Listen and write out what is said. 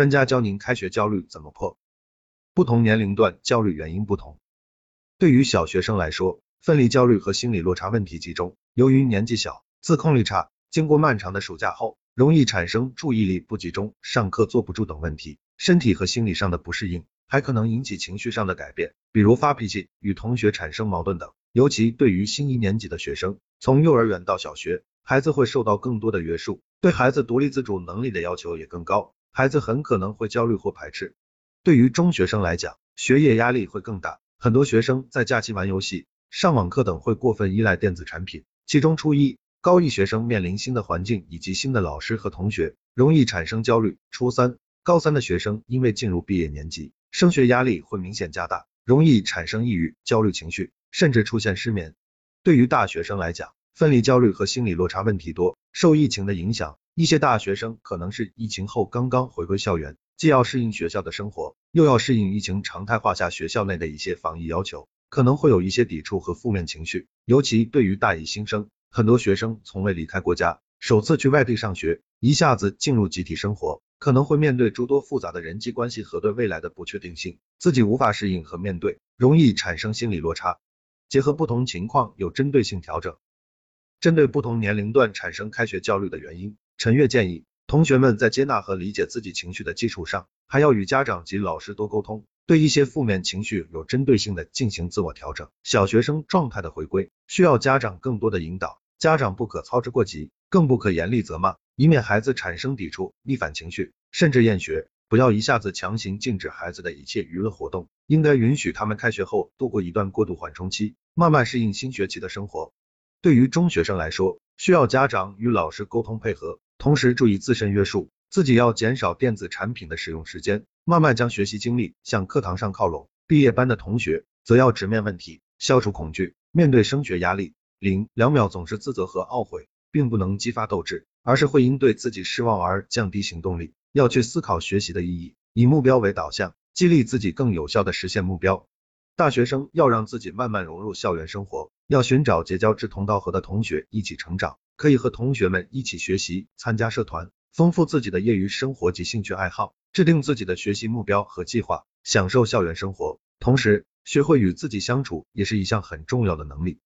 专家教您开学焦虑怎么破。不同年龄段焦虑原因不同。对于小学生来说，分离焦虑和心理落差问题集中。由于年纪小，自控力差，经过漫长的暑假后，容易产生注意力不集中、上课坐不住等问题。身体和心理上的不适应，还可能引起情绪上的改变，比如发脾气、与同学产生矛盾等。尤其对于新一年级的学生，从幼儿园到小学，孩子会受到更多的约束，对孩子独立自主能力的要求也更高，孩子很可能会焦虑或排斥。对于中学生来讲，学业压力会更大，很多学生在假期玩游戏、上网课等会过分依赖电子产品，其中初一、高一学生面临新的环境以及新的老师和同学，容易产生焦虑。初三、高三的学生因为进入毕业年级，升学压力会明显加大，容易产生抑郁、焦虑情绪，甚至出现失眠。对于大学生来讲，分离焦虑和心理落差问题多，受疫情的影响，一些大学生可能是疫情后刚刚回归校园。既要适应学校的生活，又要适应疫情常态化下学校内的一些防疫要求，可能会有一些抵触和负面情绪。尤其对于大一新生，很多学生从未离开过家，首次去外地上学，一下子进入集体生活，可能会面对诸多复杂的人际关系和对未来的不确定性，自己无法适应和面对，容易产生心理落差。结合不同情况，有针对性调整。针对不同年龄段产生开学焦虑的原因，陈月建议。同学们在接纳和理解自己情绪的基础上，还要与家长及老师多沟通，对一些负面情绪有针对性的进行自我调整。小学生状态的回归需要家长更多的引导，家长不可操之过急，更不可严厉责骂，以免孩子产生抵触、逆反情绪，甚至厌学。不要一下子强行禁止孩子的一切娱乐活动，应该允许他们开学后度过一段过渡缓冲期，慢慢适应新学期的生活。对于中学生来说，需要家长与老师沟通配合。同时注意自身约束，自己要减少电子产品的使用时间，慢慢将学习精力向课堂上靠拢。毕业班的同学则要直面问题，消除恐惧，面对升学压力。零两秒总是自责和懊悔，并不能激发斗志，而是会因对自己失望而降低行动力。要去思考学习的意义，以目标为导向，激励自己更有效的实现目标。大学生要让自己慢慢融入校园生活，要寻找结交志同道合的同学一起成长。可以和同学们一起学习，参加社团，丰富自己的业余生活及兴趣爱好，制定自己的学习目标和计划，享受校园生活。同时，学会与自己相处也是一项很重要的能力。